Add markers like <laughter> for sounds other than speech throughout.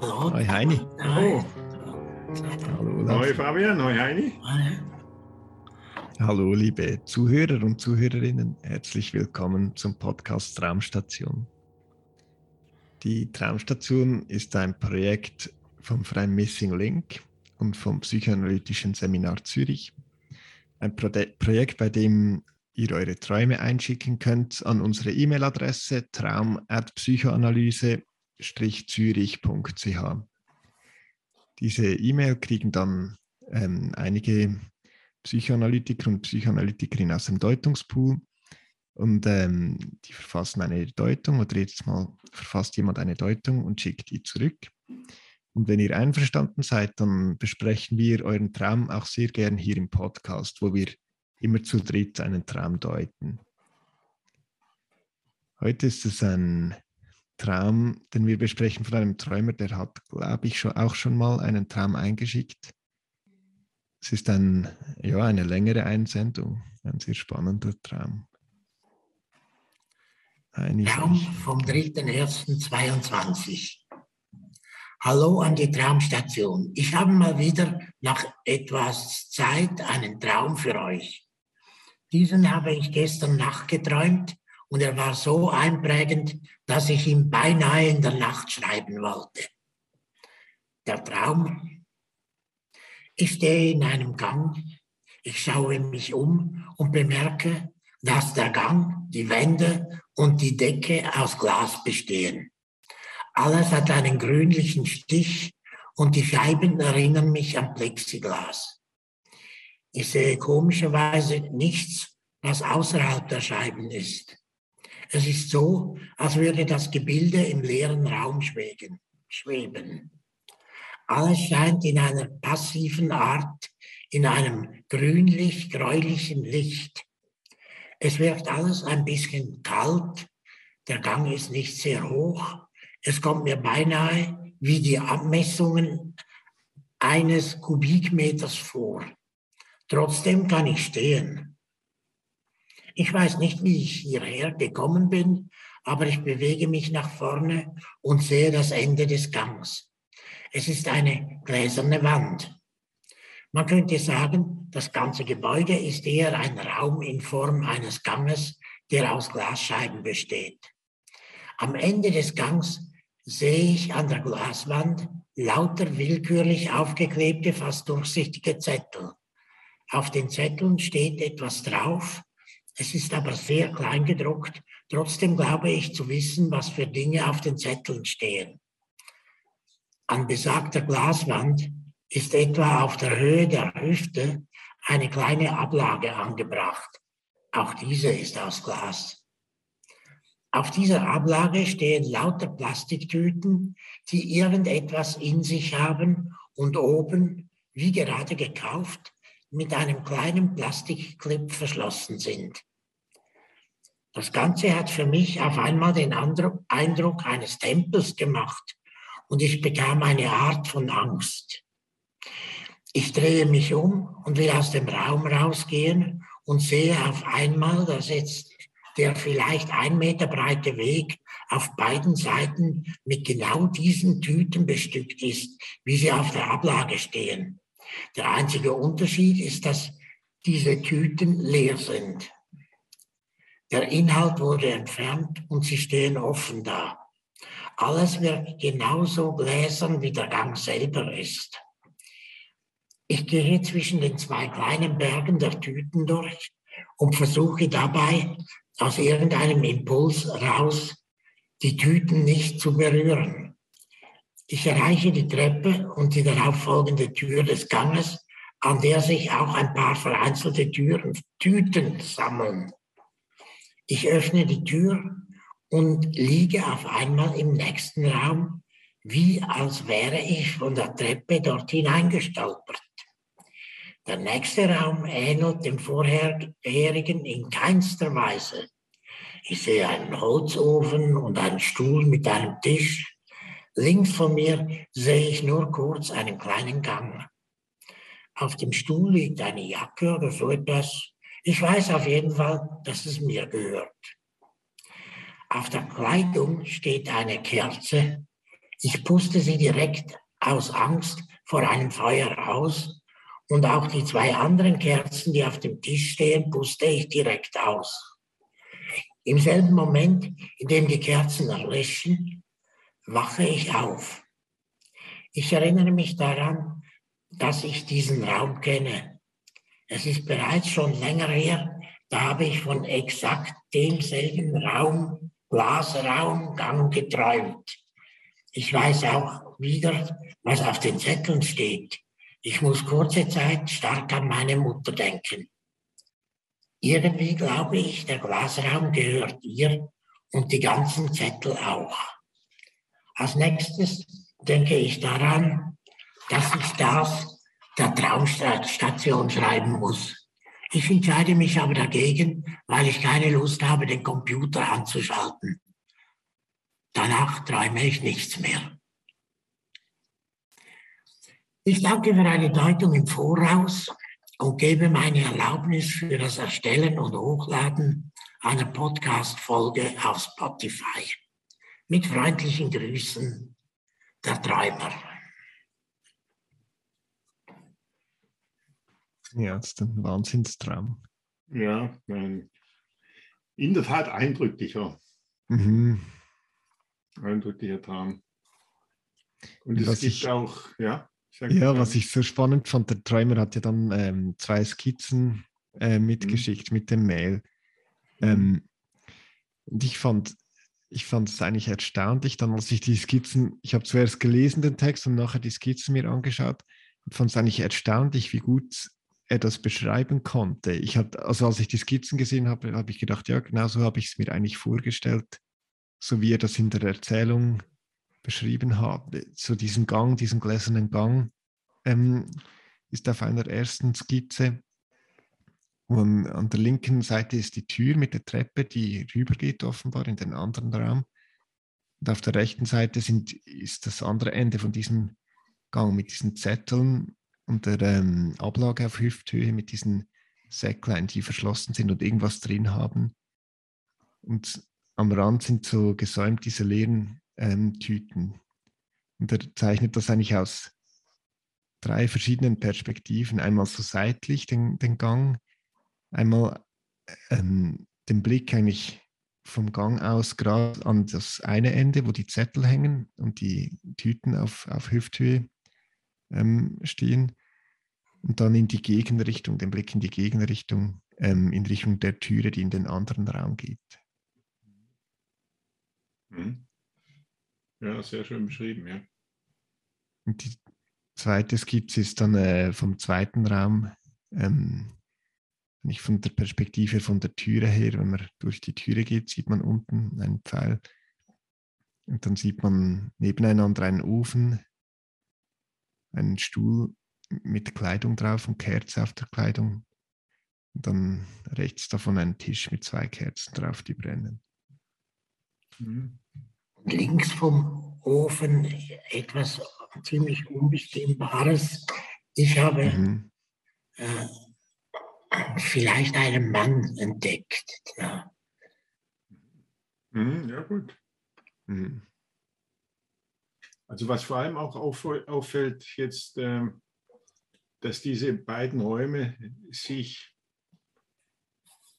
Hallo. Hoi Heini. Hallo. Hallo, Olaf. Hoi Fabian, hoi Heini. Hallo, liebe Zuhörer und Zuhörerinnen. Herzlich willkommen zum Podcast Traumstation. Die Traumstation ist ein Projekt vom Freien Missing Link und vom Psychoanalytischen Seminar Zürich. Ein Pro Projekt, bei dem ihr eure Träume einschicken könnt an unsere E-Mail-Adresse traum.psychoanalyse-zürich.ch. Diese E-Mail kriegen dann ähm, einige Psychoanalytiker und Psychoanalytikerinnen aus dem Deutungspool und ähm, die verfassen eine Deutung oder jetzt mal verfasst jemand eine Deutung und schickt die zurück. Und wenn ihr einverstanden seid, dann besprechen wir euren Traum auch sehr gern hier im Podcast, wo wir immer zu dritt einen Traum deuten. Heute ist es ein Traum, den wir besprechen von einem Träumer, der hat, glaube ich, schon, auch schon mal einen Traum eingeschickt. Es ist ein, ja, eine längere Einsendung, ein sehr spannender Traum. Eine Traum vom 3.1.22. Hallo an die Traumstation. Ich habe mal wieder nach etwas Zeit einen Traum für euch. Diesen habe ich gestern Nacht geträumt und er war so einprägend, dass ich ihn beinahe in der Nacht schreiben wollte. Der Traum. Ich stehe in einem Gang, ich schaue mich um und bemerke, dass der Gang, die Wände und die Decke aus Glas bestehen. Alles hat einen grünlichen Stich und die Scheiben erinnern mich an Plexiglas. Ich sehe komischerweise nichts, was außerhalb der Scheiben ist. Es ist so, als würde das Gebilde im leeren Raum schweben. schweben. Alles scheint in einer passiven Art, in einem grünlich-gräulichen Licht. Es wirkt alles ein bisschen kalt, der Gang ist nicht sehr hoch, es kommt mir beinahe wie die Abmessungen eines Kubikmeters vor. Trotzdem kann ich stehen. Ich weiß nicht, wie ich hierher gekommen bin, aber ich bewege mich nach vorne und sehe das Ende des Gangs. Es ist eine gläserne Wand. Man könnte sagen, das ganze Gebäude ist eher ein Raum in Form eines Ganges, der aus Glasscheiben besteht. Am Ende des Gangs sehe ich an der Glaswand lauter willkürlich aufgeklebte, fast durchsichtige Zettel. Auf den Zetteln steht etwas drauf, es ist aber sehr klein gedruckt. Trotzdem glaube ich zu wissen, was für Dinge auf den Zetteln stehen. An besagter Glaswand ist etwa auf der Höhe der Hüfte eine kleine Ablage angebracht. Auch diese ist aus Glas. Auf dieser Ablage stehen lauter Plastiktüten, die irgendetwas in sich haben und oben, wie gerade gekauft, mit einem kleinen Plastikclip verschlossen sind. Das Ganze hat für mich auf einmal den Eindruck eines Tempels gemacht und ich bekam eine Art von Angst. Ich drehe mich um und will aus dem Raum rausgehen und sehe auf einmal, dass jetzt der vielleicht ein Meter breite Weg auf beiden Seiten mit genau diesen Tüten bestückt ist, wie sie auf der Ablage stehen. Der einzige Unterschied ist, dass diese Tüten leer sind. Der Inhalt wurde entfernt und sie stehen offen da. Alles wird genauso gläsern, wie der Gang selber ist. Ich gehe zwischen den zwei kleinen Bergen der Tüten durch und versuche dabei aus irgendeinem Impuls raus, die Tüten nicht zu berühren. Ich erreiche die Treppe und die darauffolgende Tür des Ganges, an der sich auch ein paar vereinzelte Türen, Tüten sammeln. Ich öffne die Tür und liege auf einmal im nächsten Raum, wie als wäre ich von der Treppe dort hineingestolpert. Der nächste Raum ähnelt dem vorherigen in keinster Weise. Ich sehe einen Holzofen und einen Stuhl mit einem Tisch. Links von mir sehe ich nur kurz einen kleinen Gang. Auf dem Stuhl liegt eine Jacke oder so etwas. Ich weiß auf jeden Fall, dass es mir gehört. Auf der Kleidung steht eine Kerze. Ich puste sie direkt aus Angst vor einem Feuer aus und auch die zwei anderen Kerzen, die auf dem Tisch stehen, puste ich direkt aus. Im selben Moment, in dem die Kerzen erlöschen, wache ich auf. Ich erinnere mich daran, dass ich diesen Raum kenne. Es ist bereits schon länger her, da habe ich von exakt demselben Raum, Glasraum, Gang geträumt. Ich weiß auch wieder, was auf den Zetteln steht. Ich muss kurze Zeit stark an meine Mutter denken. Irgendwie glaube ich, der Glasraum gehört ihr und die ganzen Zettel auch. Als nächstes denke ich daran, dass ich das der Traumstation schreiben muss. Ich entscheide mich aber dagegen, weil ich keine Lust habe, den Computer anzuschalten. Danach träume ich nichts mehr. Ich danke für eine Deutung im Voraus und gebe meine Erlaubnis für das Erstellen und Hochladen einer Podcast-Folge auf Spotify. Mit freundlichen Grüßen, der Träumer. Ja, das ist ein Wahnsinnstraum. Ja, in der Tat eindrücklicher. Mhm. Eindrücklicher Traum. Und es gibt ich, auch, ja. Ja, was ich so spannend fand, der Träumer hat ja dann ähm, zwei Skizzen äh, mitgeschickt mhm. mit dem Mail. Ähm, und ich fand, ich fand es eigentlich erstaunlich, dann als ich die Skizzen, ich habe zuerst gelesen den Text und nachher die Skizzen mir angeschaut und fand es eigentlich erstaunlich, wie gut das beschreiben konnte. Ich hatte, also als ich die Skizzen gesehen habe, habe ich gedacht, ja, genau so habe ich es mir eigentlich vorgestellt, so wie er das in der Erzählung beschrieben habe. So diesen Gang, diesen gläsernen Gang ähm, ist auf einer ersten Skizze. Und an der linken Seite ist die Tür mit der Treppe, die rübergeht offenbar in den anderen Raum. Und auf der rechten Seite sind, ist das andere Ende von diesem Gang mit diesen Zetteln und der ähm, Ablage auf Hüfthöhe mit diesen Säcklein, die verschlossen sind und irgendwas drin haben. Und am Rand sind so gesäumt diese leeren ähm, Tüten. Und er zeichnet das eigentlich aus drei verschiedenen Perspektiven. Einmal so seitlich den, den Gang, einmal ähm, den Blick eigentlich vom Gang aus gerade an das eine Ende, wo die Zettel hängen und die Tüten auf, auf Hüfthöhe ähm, stehen. Und dann in die Gegenrichtung, den Blick in die Gegenrichtung, ähm, in Richtung der Türe, die in den anderen Raum geht. Mhm. Ja, sehr schön beschrieben, ja. Und die zweite Skizze ist dann äh, vom zweiten Raum, ähm, nicht von der Perspektive von der Türe her, wenn man durch die Türe geht, sieht man unten einen Pfeil. Und dann sieht man nebeneinander einen Ofen, einen Stuhl mit Kleidung drauf und Kerze auf der Kleidung. Und dann rechts davon einen Tisch mit zwei Kerzen drauf, die brennen. Mhm links vom Ofen etwas ziemlich Unbestimmbares. Ich habe mhm. äh, vielleicht einen Mann entdeckt. Ja, mhm, ja gut. Mhm. Also was vor allem auch auffällt jetzt, äh, dass diese beiden Räume sich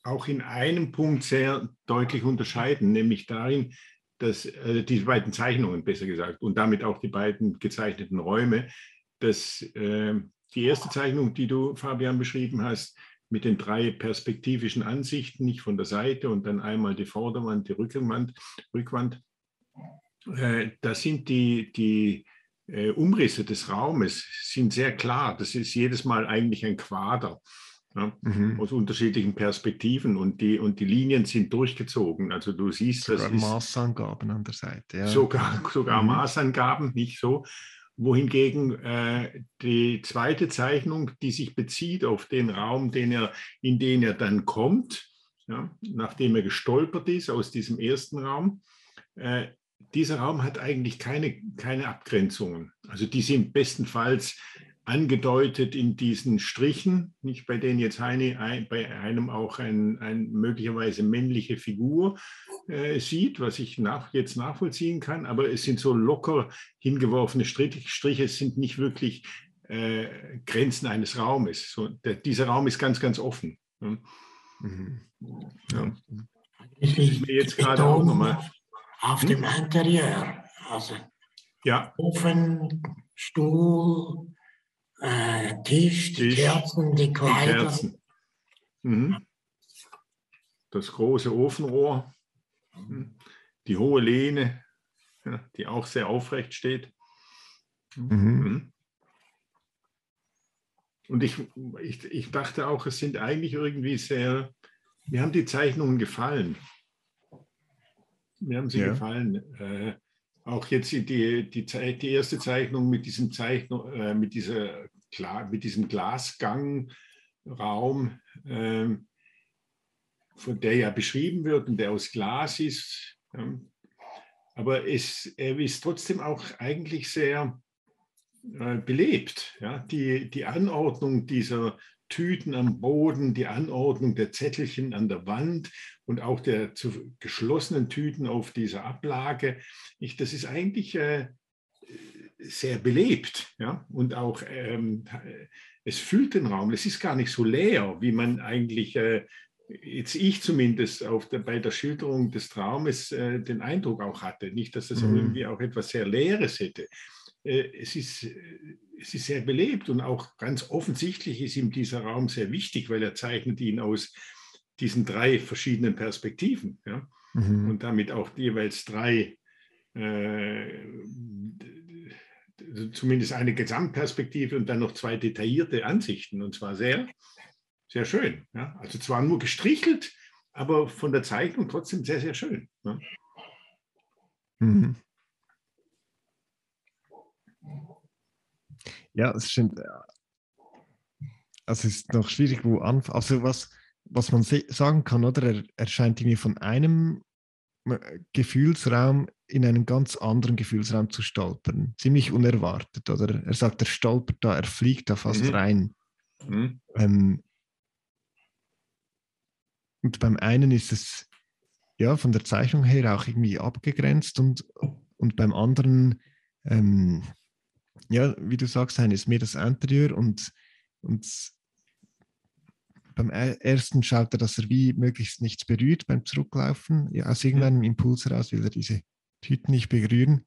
auch in einem Punkt sehr deutlich unterscheiden, nämlich darin, dass äh, diese beiden Zeichnungen, besser gesagt, und damit auch die beiden gezeichneten Räume, dass äh, die erste Zeichnung, die du, Fabian, beschrieben hast, mit den drei perspektivischen Ansichten, nicht von der Seite und dann einmal die Vorderwand, die Rückwand äh, da sind die, die äh, Umrisse des Raumes sind sehr klar. Das ist jedes Mal eigentlich ein Quader. Ja, mhm. Aus unterschiedlichen Perspektiven und die, und die Linien sind durchgezogen. Also du siehst, sogar das Maßangaben an der Seite. Ja. Sogar, sogar mhm. Maßangaben, nicht so. Wohingegen äh, die zweite Zeichnung, die sich bezieht auf den Raum, den er, in den er dann kommt, ja, nachdem er gestolpert ist aus diesem ersten Raum, äh, dieser Raum hat eigentlich keine, keine Abgrenzungen. Also die sind bestenfalls angedeutet in diesen Strichen, nicht bei denen jetzt eine, ein, bei einem auch ein, ein möglicherweise männliche Figur äh, sieht, was ich nach, jetzt nachvollziehen kann, aber es sind so locker hingeworfene Striche, es sind nicht wirklich äh, Grenzen eines Raumes. So, der, dieser Raum ist ganz, ganz offen. Mhm. Ja. Ich, ich mir jetzt gerade auch nochmal. Auf hm? dem Interieur, also ja. Ofen, Stuhl, äh, Tisch, die Kerzen, die Kleider. Kerzen. Mhm. Das große Ofenrohr, mhm. die hohe Lehne, die auch sehr aufrecht steht. Mhm. mhm. Und ich, ich, ich dachte auch, es sind eigentlich irgendwie sehr, mir haben die Zeichnungen gefallen. Mir haben sie ja. gefallen. Äh, auch jetzt die, die, die erste Zeichnung mit diesem Zeichnung, äh, mit, dieser, mit diesem Glasgangraum, äh, von der ja beschrieben wird und der aus Glas ist. Ja. Aber es, er ist trotzdem auch eigentlich sehr äh, belebt. Ja. Die, die Anordnung dieser Tüten am Boden, die Anordnung der Zettelchen an der Wand und auch der zu geschlossenen Tüten auf dieser Ablage. Ich, das ist eigentlich äh, sehr belebt. Ja? Und auch ähm, es füllt den Raum. Es ist gar nicht so leer, wie man eigentlich, äh, jetzt ich zumindest der, bei der Schilderung des Traumes äh, den Eindruck auch hatte. Nicht, dass es mhm. irgendwie auch etwas sehr Leeres hätte. Äh, es ist es ist sehr belebt und auch ganz offensichtlich ist ihm dieser Raum sehr wichtig, weil er zeichnet ihn aus diesen drei verschiedenen Perspektiven ja? Mhm. und damit auch jeweils drei, äh, zumindest eine Gesamtperspektive und dann noch zwei detaillierte Ansichten und zwar sehr, sehr schön. Ja? Also zwar nur gestrichelt, aber von der Zeichnung trotzdem sehr, sehr schön. Ja? Mhm. Ja, es stimmt. Also es ist noch schwierig, wo anfangen. Also was, was man sagen kann, oder? Er, er scheint irgendwie von einem äh, Gefühlsraum in einen ganz anderen Gefühlsraum zu stolpern. Ziemlich unerwartet, oder? Er sagt, er stolpert da, er fliegt da fast mhm. rein. Mhm. Ähm, und beim einen ist es ja von der Zeichnung her auch irgendwie abgegrenzt und, und beim anderen ähm, ja, wie du sagst, ist mehr das Interieur und, und beim ersten schaut er, dass er wie möglichst nichts berührt beim Zurücklaufen. Ja, aus irgendeinem Impuls heraus will er diese Tüten nicht berühren.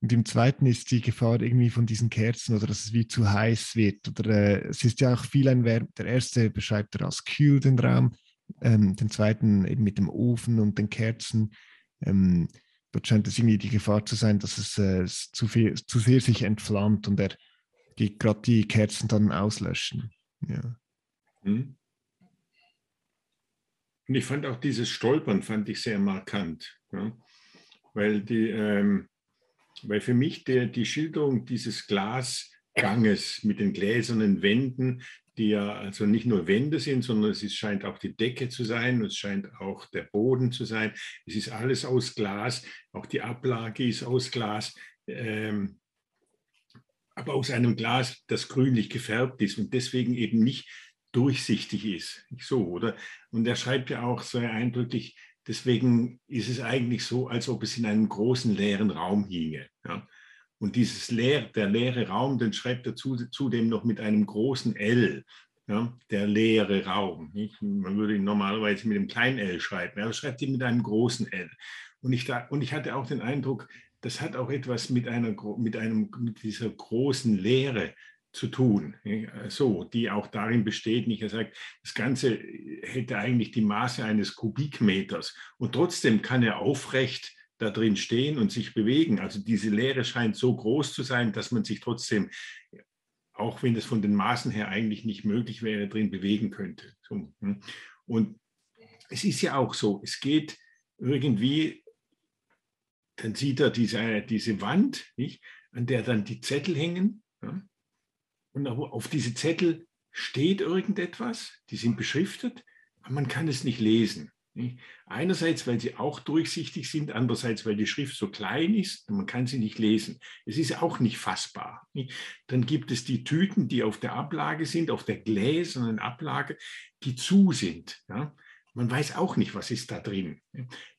Und im zweiten ist die Gefahr irgendwie von diesen Kerzen oder dass es wie zu heiß wird. Oder äh, es ist ja auch viel ein Verb. Der erste beschreibt er als kühl den Raum, ähm, den zweiten eben mit dem Ofen und den Kerzen. Ähm, dort scheint es irgendwie die Gefahr zu sein, dass es äh, zu, viel, zu sehr sich entflammt und er die, gerade die Kerzen dann auslöschen. Ja. Hm. Und ich fand auch dieses Stolpern fand ich sehr markant, ja? weil die, ähm, weil für mich der, die Schilderung dieses Glasganges mit den gläsernen Wänden, die ja also nicht nur Wände sind, sondern es ist, scheint auch die Decke zu sein, es scheint auch der Boden zu sein. Es ist alles aus Glas, auch die Ablage ist aus Glas, ähm, aber aus einem Glas, das grünlich gefärbt ist und deswegen eben nicht durchsichtig ist. So, oder? Und er schreibt ja auch sehr eindrücklich, deswegen ist es eigentlich so, als ob es in einem großen leeren Raum hinge. Ja? Und dieses leer, der leere Raum, den schreibt er zu, zudem noch mit einem großen L, ja, der leere Raum. Nicht? Man würde ihn normalerweise mit einem kleinen L schreiben, er schreibt ihn mit einem großen L. Und ich, da, und ich hatte auch den Eindruck, das hat auch etwas mit, einer, mit, einem, mit dieser großen Leere zu tun, so, die auch darin besteht, nicht er sagt, das Ganze hätte eigentlich die Maße eines Kubikmeters und trotzdem kann er aufrecht da drin stehen und sich bewegen. Also diese Leere scheint so groß zu sein, dass man sich trotzdem auch wenn das von den Maßen her eigentlich nicht möglich wäre, drin bewegen könnte. Hm. Und es ist ja auch so, es geht irgendwie, dann sieht er diese, diese Wand, nicht, an der dann die Zettel hängen. Und auf diese Zettel steht irgendetwas, die sind beschriftet, aber man kann es nicht lesen. Einerseits, weil sie auch durchsichtig sind, andererseits, weil die Schrift so klein ist, man kann sie nicht lesen. Es ist auch nicht fassbar. Dann gibt es die Tüten, die auf der Ablage sind, auf der gläsernen Ablage, die zu sind. Man weiß auch nicht, was ist da drin.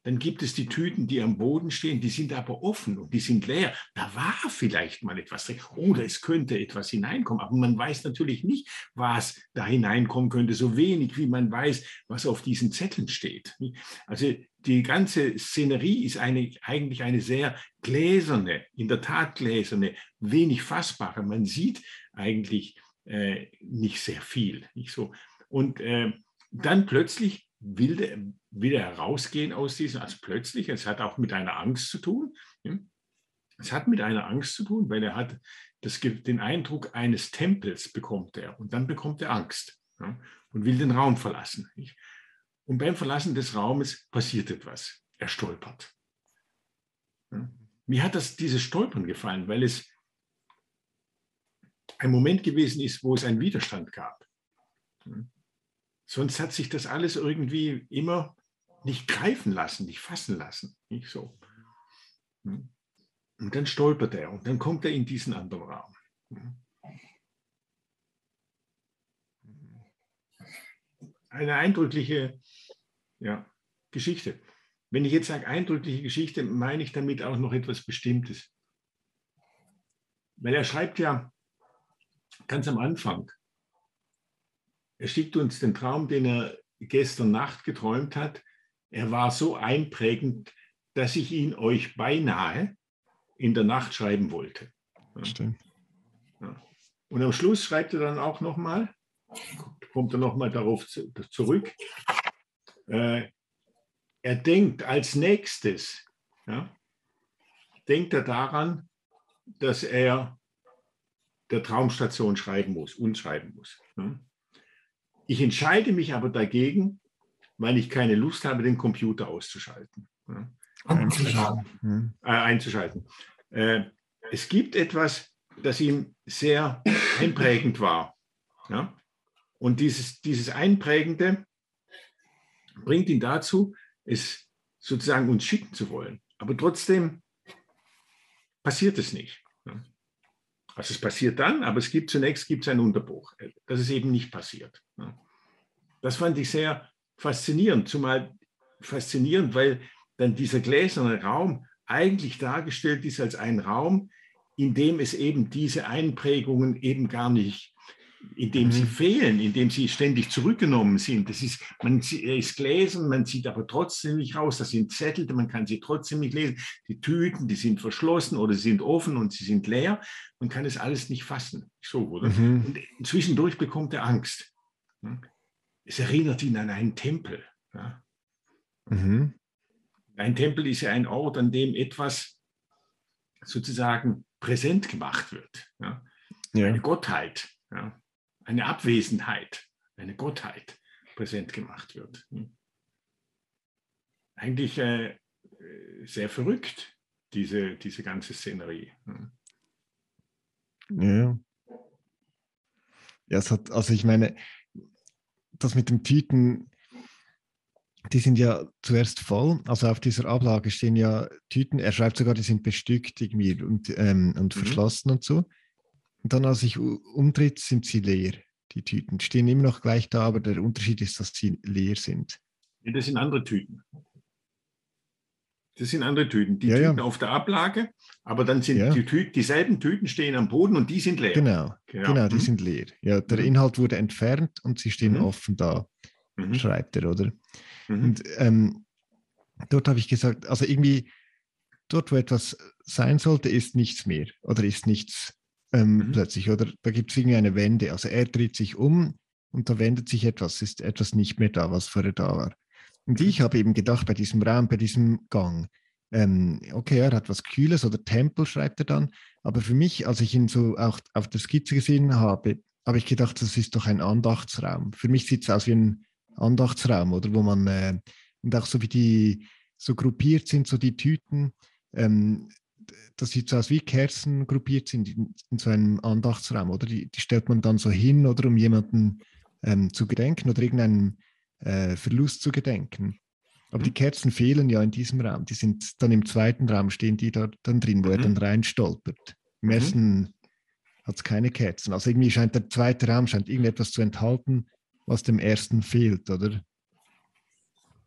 Dann gibt es die Tüten, die am Boden stehen, die sind aber offen und die sind leer. Da war vielleicht mal etwas drin oder es könnte etwas hineinkommen, aber man weiß natürlich nicht, was da hineinkommen könnte, so wenig wie man weiß, was auf diesen Zetteln steht. Also die ganze Szenerie ist eine, eigentlich eine sehr gläserne, in der Tat gläserne, wenig fassbare. Man sieht eigentlich äh, nicht sehr viel. Nicht so. Und äh, dann plötzlich will der wieder herausgehen aus diesem, also plötzlich, es hat auch mit einer Angst zu tun. Es hat mit einer Angst zu tun, weil er hat das, den Eindruck eines Tempels bekommt er und dann bekommt er Angst ja, und will den Raum verlassen. Und beim Verlassen des Raumes passiert etwas. Er stolpert. Ja. Mir hat das, dieses Stolpern gefallen, weil es ein Moment gewesen ist, wo es einen Widerstand gab. Sonst hat sich das alles irgendwie immer nicht greifen lassen, nicht fassen lassen. Nicht so. Hm. Und dann stolpert er und dann kommt er in diesen anderen Raum. Hm. Eine eindrückliche ja, Geschichte. Wenn ich jetzt sage eindrückliche Geschichte, meine ich damit auch noch etwas Bestimmtes. Weil er schreibt ja ganz am Anfang, er schickt uns den Traum, den er gestern Nacht geträumt hat. Er war so einprägend, dass ich ihn euch beinahe in der Nacht schreiben wollte. Stimmt. Ja. Und am Schluss schreibt er dann auch nochmal, kommt er nochmal darauf zu, zurück. Äh, er denkt als nächstes, ja, denkt er daran, dass er der Traumstation schreiben muss, uns schreiben muss. Ja. Ich entscheide mich aber dagegen, weil ich keine Lust habe, den Computer auszuschalten. Ja. Einzuschalten. Äh, einzuschalten. Äh, es gibt etwas, das ihm sehr einprägend war. Ja? Und dieses, dieses Einprägende bringt ihn dazu, es sozusagen uns schicken zu wollen. Aber trotzdem passiert es nicht. Also es passiert dann, aber es gibt zunächst gibt es einen Unterbruch. Das ist eben nicht passiert. Das fand ich sehr faszinierend, zumal faszinierend, weil dann dieser gläserne Raum eigentlich dargestellt ist als ein Raum, in dem es eben diese Einprägungen eben gar nicht indem sie mhm. fehlen, indem sie ständig zurückgenommen sind. Das ist, man ist gläsern, man sieht aber trotzdem nicht raus. Das sind Zettel, man kann sie trotzdem nicht lesen. Die Tüten, die sind verschlossen oder sind offen und sie sind leer. Man kann es alles nicht fassen. So, oder? Mhm. Und zwischendurch bekommt er Angst. Es erinnert ihn an einen Tempel. Ja. Mhm. Ein Tempel ist ja ein Ort, an dem etwas sozusagen präsent gemacht wird. Ja. Ja. Eine Gottheit. Ja eine Abwesenheit, eine Gottheit präsent gemacht wird. Hm. Eigentlich äh, sehr verrückt, diese, diese ganze Szenerie. Hm. Ja. Ja, es hat, also ich meine, das mit den Tüten, die sind ja zuerst voll. Also auf dieser Ablage stehen ja Tüten. Er schreibt sogar, die sind bestückt irgendwie und, ähm, und mhm. verschlossen und so. Und dann, als ich umdreht, sind sie leer. Die Tüten stehen immer noch gleich da, aber der Unterschied ist, dass sie leer sind. Ja, das sind andere Tüten. Das sind andere Tüten. Die ja, Tüten ja. auf der Ablage, aber dann sind ja. die Tüten, dieselben Tüten stehen am Boden und die sind leer. Genau, genau, genau die mhm. sind leer. Ja, der mhm. Inhalt wurde entfernt und sie stehen mhm. offen da, mhm. schreibt er, oder? Mhm. Und ähm, dort habe ich gesagt, also irgendwie, dort, wo etwas sein sollte, ist nichts mehr oder ist nichts ähm, mhm. plötzlich, oder? Da gibt es irgendwie eine Wende. Also er dreht sich um und da wendet sich etwas, ist etwas nicht mehr da, was vorher da war. Und ich habe eben gedacht, bei diesem Raum, bei diesem Gang, ähm, okay, er hat was Kühles oder Tempel, schreibt er dann. Aber für mich, als ich ihn so auch auf der Skizze gesehen habe, habe ich gedacht, das ist doch ein Andachtsraum. Für mich sieht es aus wie ein Andachtsraum, oder wo man, äh, und auch so wie die so gruppiert sind, so die Tüten, ähm, das sieht so aus wie Kerzen gruppiert sind in, in so einem Andachtsraum, oder? Die, die, stellt man dann so hin, oder um jemanden ähm, zu gedenken oder irgendeinen äh, Verlust zu gedenken. Aber die mhm. Kerzen fehlen ja in diesem Raum. Die sind dann im zweiten Raum, stehen die da dann drin, wo mhm. er dann reinstolpert. Im mhm. ersten hat es keine Kerzen. Also irgendwie scheint der zweite Raum scheint irgendetwas zu enthalten, was dem ersten fehlt, oder?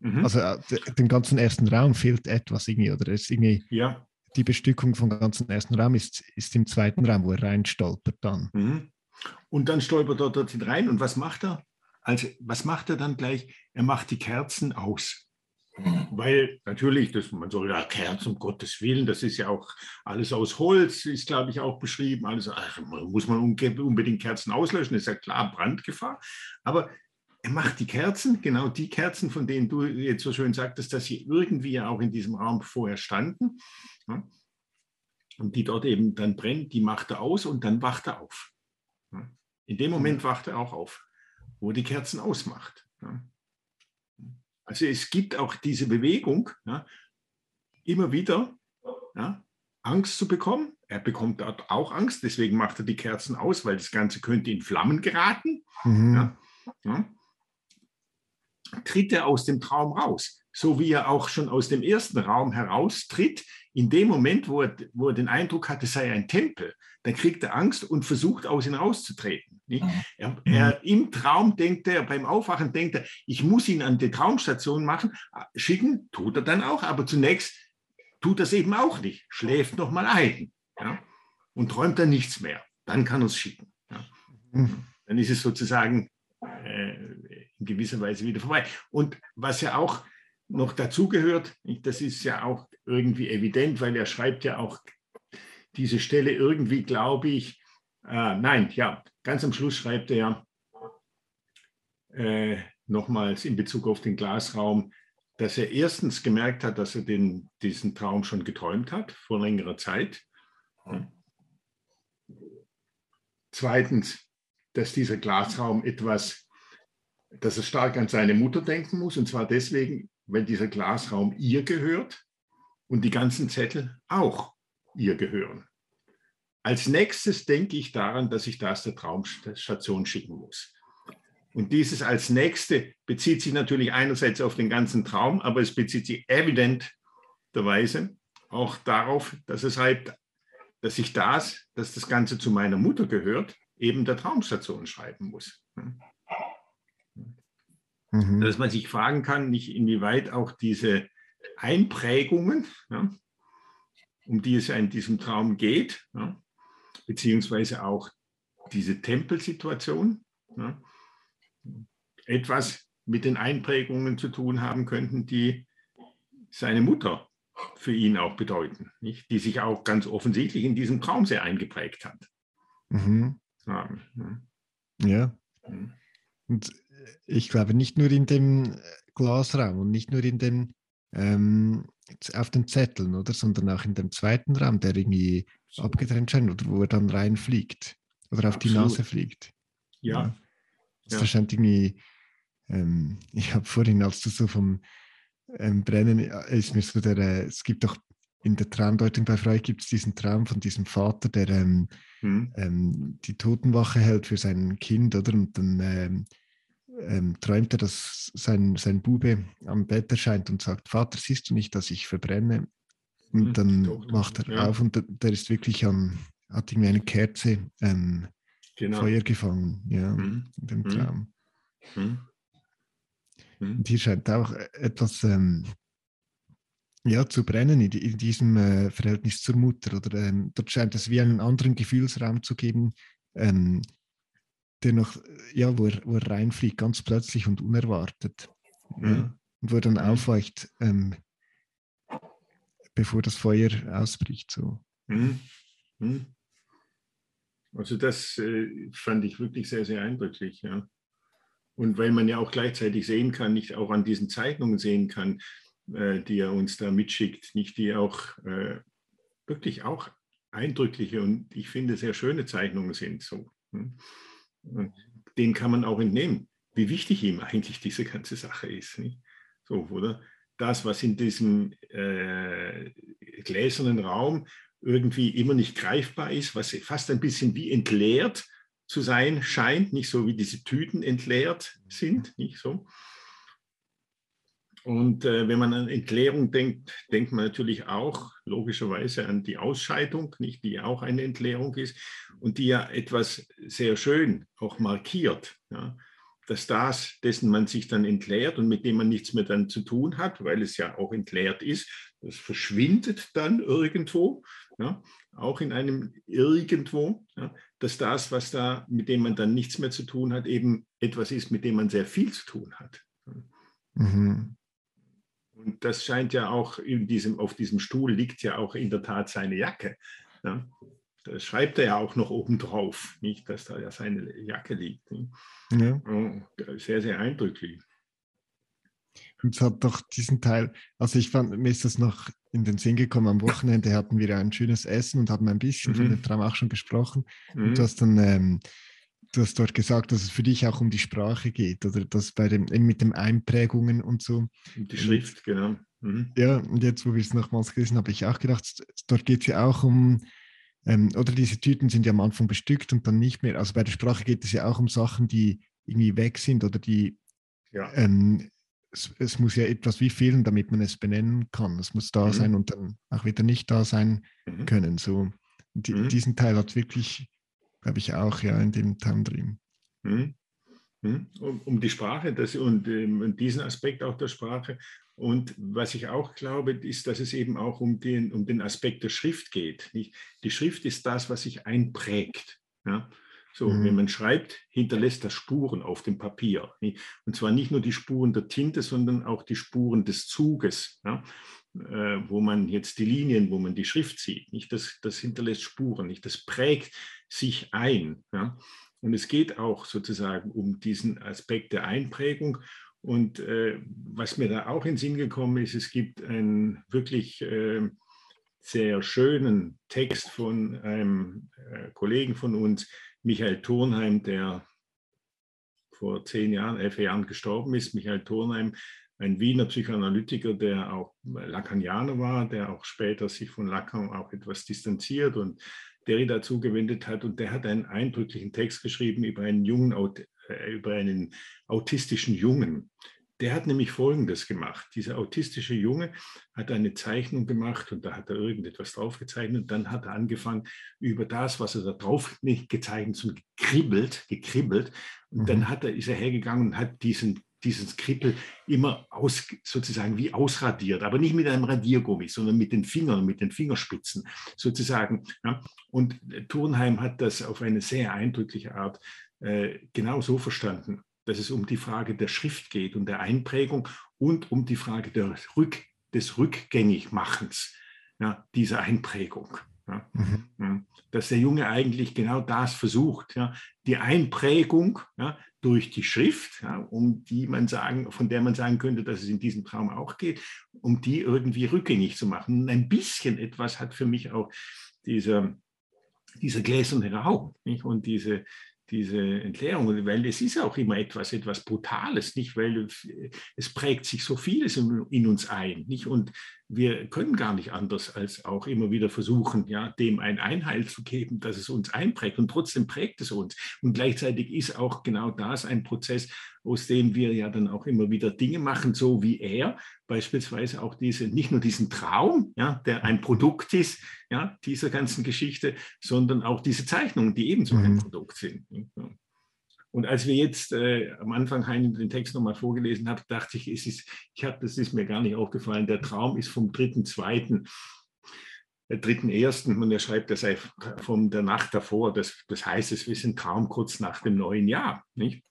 Mhm. Also äh, dem ganzen ersten Raum fehlt etwas irgendwie, oder? ist irgendwie ja. Die Bestückung vom ganzen ersten Raum ist, ist im zweiten Raum, wo er reinstolpert dann. Mhm. Und dann stolpert er dort rein und was macht er? Also, was macht er dann gleich? Er macht die Kerzen aus. Weil natürlich, das, man soll ja Kerzen, um Gottes Willen, das ist ja auch alles aus Holz, ist glaube ich auch beschrieben. Also ach, muss man unbedingt Kerzen auslöschen, ist ja klar Brandgefahr. Aber er macht die Kerzen, genau die Kerzen, von denen du jetzt so schön sagtest, dass sie irgendwie ja auch in diesem Raum vorher standen. Ja, und die dort eben dann brennen, die macht er aus und dann wacht er auf. Ja, in dem Moment wacht er auch auf, wo er die Kerzen ausmacht. Ja. Also es gibt auch diese Bewegung, immer wieder Angst zu bekommen. Er bekommt dort auch Angst, deswegen macht er die Kerzen aus, weil das Ganze könnte in Flammen geraten. Mhm. Ja, tritt er aus dem Traum raus, so wie er auch schon aus dem ersten Raum heraustritt. In dem Moment, wo er, wo er den Eindruck hat, es sei ein Tempel, dann kriegt er Angst und versucht, aus ihm rauszutreten. Mhm. Er, er, Im Traum denkt er, beim Aufwachen denkt er, ich muss ihn an die Traumstation machen, schicken, tut er dann auch, aber zunächst tut er es eben auch nicht, schläft noch mal ein ja, und träumt dann nichts mehr. Dann kann er es schicken. Ja. Mhm. Dann ist es sozusagen äh, in gewisser Weise wieder vorbei. Und was ja auch noch dazugehört, das ist ja auch irgendwie evident, weil er schreibt ja auch diese Stelle irgendwie, glaube ich, äh, nein, ja, Ganz am Schluss schreibt er äh, nochmals in Bezug auf den Glasraum, dass er erstens gemerkt hat, dass er den, diesen Traum schon geträumt hat vor längerer Zeit. Zweitens, dass dieser Glasraum etwas, dass er stark an seine Mutter denken muss, und zwar deswegen, weil dieser Glasraum ihr gehört und die ganzen Zettel auch ihr gehören. Als nächstes denke ich daran, dass ich das der Traumstation schicken muss. Und dieses als nächste bezieht sich natürlich einerseits auf den ganzen Traum, aber es bezieht sich evidenterweise auch darauf, dass es halt, dass ich das, dass das Ganze zu meiner Mutter gehört, eben der Traumstation schreiben muss. Mhm. Dass man sich fragen kann, nicht inwieweit auch diese Einprägungen, ja, um die es ja in diesem Traum geht, ja, beziehungsweise auch diese Tempelsituation ja, etwas mit den Einprägungen zu tun haben könnten, die seine Mutter für ihn auch bedeuten, nicht? die sich auch ganz offensichtlich in diesem Traum sehr eingeprägt hat. Mhm. Ja. ja. Mhm. Und ich glaube nicht nur in dem Glasraum und nicht nur in dem ähm, auf den Zetteln, oder, sondern auch in dem zweiten Raum, der irgendwie abgetrennt scheint oder wo er dann reinfliegt oder auf Absolut. die Nase fliegt. Ja. ja. Das ja. scheint irgendwie, ähm, <laughs> ich habe vorhin, als du so vom ähm, Brennen, ist mir so der, äh, es gibt doch in der Traumdeutung bei Freud gibt es diesen Traum von diesem Vater, der ähm, hm. ähm, die Totenwache hält für sein Kind, oder? Und dann ähm, ähm, träumt er, dass sein, sein Bube am Bett erscheint und sagt, Vater, siehst du nicht, dass ich verbrenne? Und hm, dann Tochter, macht er ja. auf und der, der, ist wirklich am, hat irgendwie eine Kerze ähm, genau. Feuer gefangen, ja, mhm. in dem hm. Traum. Mhm. Und hier scheint auch etwas ähm, ja, zu brennen in, in diesem äh, Verhältnis zur Mutter. Oder ähm, dort scheint es wie einen anderen Gefühlsraum zu geben, ähm, der noch, ja, wo er, wo er reinfliegt, ganz plötzlich und unerwartet. Mhm. Und wo er dann aufweicht, ähm, bevor das Feuer ausbricht. So. Mhm. Mhm. Also das äh, fand ich wirklich sehr, sehr eindrücklich. Ja. Und weil man ja auch gleichzeitig sehen kann, nicht auch an diesen Zeichnungen sehen kann, äh, die er uns da mitschickt, nicht die auch äh, wirklich auch eindrückliche und ich finde sehr schöne Zeichnungen sind. So. Hm. Den kann man auch entnehmen, wie wichtig ihm eigentlich diese ganze Sache ist. Nicht? So, oder? Das, was in diesem äh, gläsernen Raum irgendwie immer nicht greifbar ist, was fast ein bisschen wie entleert zu sein scheint, nicht so wie diese Tüten entleert sind, nicht so. Und äh, wenn man an Entleerung denkt, denkt man natürlich auch logischerweise an die Ausscheidung, nicht, die auch eine Entleerung ist und die ja etwas sehr schön auch markiert. Ja dass das, dessen man sich dann entleert und mit dem man nichts mehr dann zu tun hat, weil es ja auch entleert ist, das verschwindet dann irgendwo, ja, auch in einem irgendwo, ja, dass das, was da, mit dem man dann nichts mehr zu tun hat, eben etwas ist, mit dem man sehr viel zu tun hat. Mhm. Und das scheint ja auch in diesem, auf diesem Stuhl liegt ja auch in der Tat seine Jacke. Ja. Das schreibt er ja auch noch oben drauf, nicht, dass da ja seine Jacke liegt. Ja. Sehr, sehr eindrücklich. Und es hat doch diesen Teil, also ich fand, mir ist das noch in den Sinn gekommen, am Wochenende hatten wir ein schönes Essen und haben ein bisschen mhm. von dem Traum auch schon gesprochen. Mhm. Und du hast dann, ähm, du hast dort gesagt, dass es für dich auch um die Sprache geht oder dass bei dem, mit den Einprägungen und so. Die Schrift, und, genau. Mhm. Ja, und jetzt, wo wir es nochmals gelesen haben, habe ich auch gedacht, dort geht es ja auch um ähm, oder diese Tüten sind ja am Anfang bestückt und dann nicht mehr. Also bei der Sprache geht es ja auch um Sachen, die irgendwie weg sind oder die. Ja. Ähm, es, es, muss ja etwas wie fehlen, damit man es benennen kann. Es muss da mhm. sein und dann auch wieder nicht da sein mhm. können. So, die, mhm. Diesen Teil hat wirklich, glaube ich, auch ja in dem Teil drin. Mhm. Mhm. Um, um, die Sprache das, und, ähm, und diesen Aspekt auch der Sprache und was ich auch glaube, ist, dass es eben auch um den, um den Aspekt der Schrift geht. Nicht? Die Schrift ist das, was sich einprägt. Ja? So, mhm. wenn man schreibt, hinterlässt das Spuren auf dem Papier. Nicht? Und zwar nicht nur die Spuren der Tinte, sondern auch die Spuren des Zuges, ja? äh, wo man jetzt die Linien, wo man die Schrift sieht. Nicht? Das, das hinterlässt Spuren, nicht? das prägt sich ein. Ja? Und es geht auch sozusagen um diesen Aspekt der Einprägung. Und äh, was mir da auch in den Sinn gekommen ist, es gibt einen wirklich äh, sehr schönen Text von einem äh, Kollegen von uns, Michael Thurnheim, der vor zehn Jahren, elf Jahren gestorben ist. Michael Thurnheim, ein Wiener Psychoanalytiker, der auch Lacanianer war, der auch später sich von Lacan auch etwas distanziert und Derrida zugewendet hat. Und der hat einen eindrücklichen Text geschrieben über einen jungen äh, über einen autistischen Jungen. Der hat nämlich Folgendes gemacht. Dieser autistische Junge hat eine Zeichnung gemacht und da hat er irgendetwas drauf gezeichnet. Und dann hat er angefangen, über das, was er da drauf nicht gezeichnet, sondern gekribbelt, gekribbelt. Und mhm. dann hat er, ist er hergegangen und hat diesen diesen Skrippel immer aus, sozusagen wie ausradiert, aber nicht mit einem Radiergummi, sondern mit den Fingern, mit den Fingerspitzen sozusagen. Ja. Und Turnheim hat das auf eine sehr eindrückliche Art äh, genau so verstanden, dass es um die Frage der Schrift geht und der Einprägung und um die Frage der Rück, des Rückgängigmachens ja, dieser Einprägung. Ja. Mhm. Dass der Junge eigentlich genau das versucht, ja, die Einprägung ja, durch die Schrift, ja, um die man sagen, von der man sagen könnte, dass es in diesem Traum auch geht, um die irgendwie rückgängig zu machen. Und ein bisschen etwas hat für mich auch dieser, dieser gläserne Raum nicht? und diese, diese Entleerung, weil es ist auch immer etwas, etwas Brutales, nicht? Weil es prägt sich so vieles in, uns ein, nicht? Und wir können gar nicht anders als auch immer wieder versuchen, ja, dem ein Einheil zu geben, dass es uns einprägt. Und trotzdem prägt es uns. Und gleichzeitig ist auch genau das ein Prozess, aus dem wir ja dann auch immer wieder Dinge machen, so wie er, beispielsweise auch diese, nicht nur diesen Traum, ja, der ein Produkt ist, ja, dieser ganzen Geschichte, sondern auch diese Zeichnungen, die ebenso mhm. ein Produkt sind. Und als wir jetzt äh, am Anfang Heine den Text nochmal vorgelesen haben, dachte ich, es ist, ich habe, das ist mir gar nicht aufgefallen, der Traum ist vom 3.2., der 3.1. und er schreibt, er sei von der Nacht davor. Das, das heißt, es ist ein Traum kurz nach dem neuen Jahr. Nicht?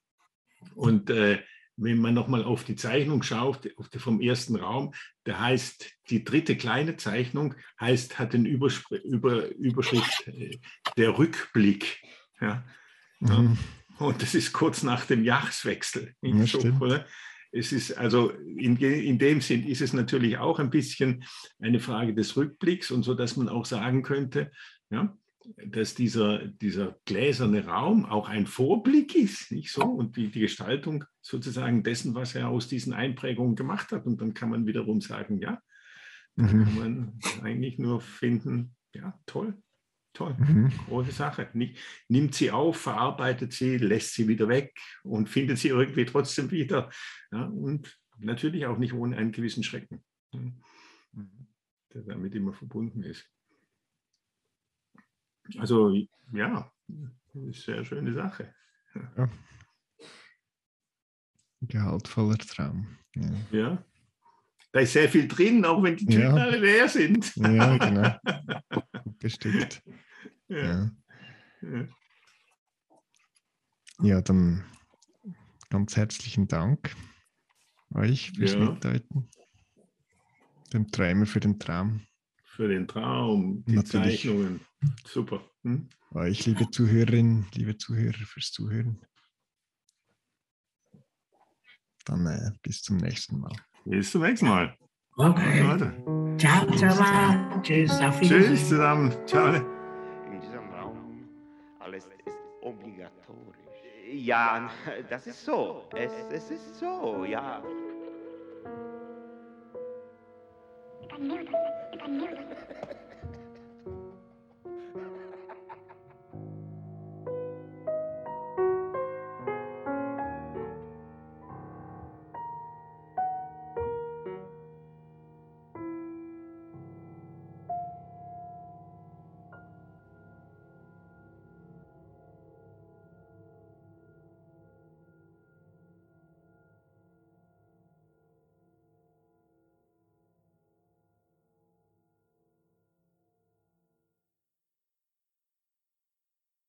Und äh, wenn man nochmal auf die Zeichnung schaut, die, vom ersten Raum, der heißt, die dritte kleine Zeichnung heißt, hat den Überspr Über Überschrift äh, der Rückblick. Ja. Mhm. Und das ist kurz nach dem Jahreswechsel. Ja, so, es ist also in, in dem Sinn ist es natürlich auch ein bisschen eine Frage des Rückblicks und so, dass man auch sagen könnte, ja, dass dieser, dieser gläserne Raum auch ein Vorblick ist, nicht so? Und die, die Gestaltung sozusagen dessen, was er aus diesen Einprägungen gemacht hat. Und dann kann man wiederum sagen, ja, mhm. kann man eigentlich nur finden, ja, toll, toll, mhm. große Sache. Nimmt sie auf, verarbeitet sie, lässt sie wieder weg und findet sie irgendwie trotzdem wieder. Ja, und natürlich auch nicht ohne einen gewissen Schrecken, der damit immer verbunden ist. Also ja, sehr schöne Sache. Ja. Gehaltvoller Traum. Ja. ja. Da ist sehr viel drin, auch wenn die Tüten ja. alle leer sind. Ja, genau. <laughs> <laughs> Bestimmt. Ja. ja. Ja, dann ganz herzlichen Dank euch fürs ja. Mitdeuten. Dem Träumer für den Traum. Für den Traum, die Natürlich. Zeichnungen. Super. Hm? Euch, liebe Zuhörerinnen, liebe Zuhörer, fürs Zuhören. Dann äh, bis zum nächsten Mal. Bis zum nächsten Mal. Okay. Ciao zusammen. Tschüss. Auf Tschüss zusammen. Ciao. In diesem Raum alles ist obligatorisch. Ja, das ist so. Es, es ist so, ja. Thank you.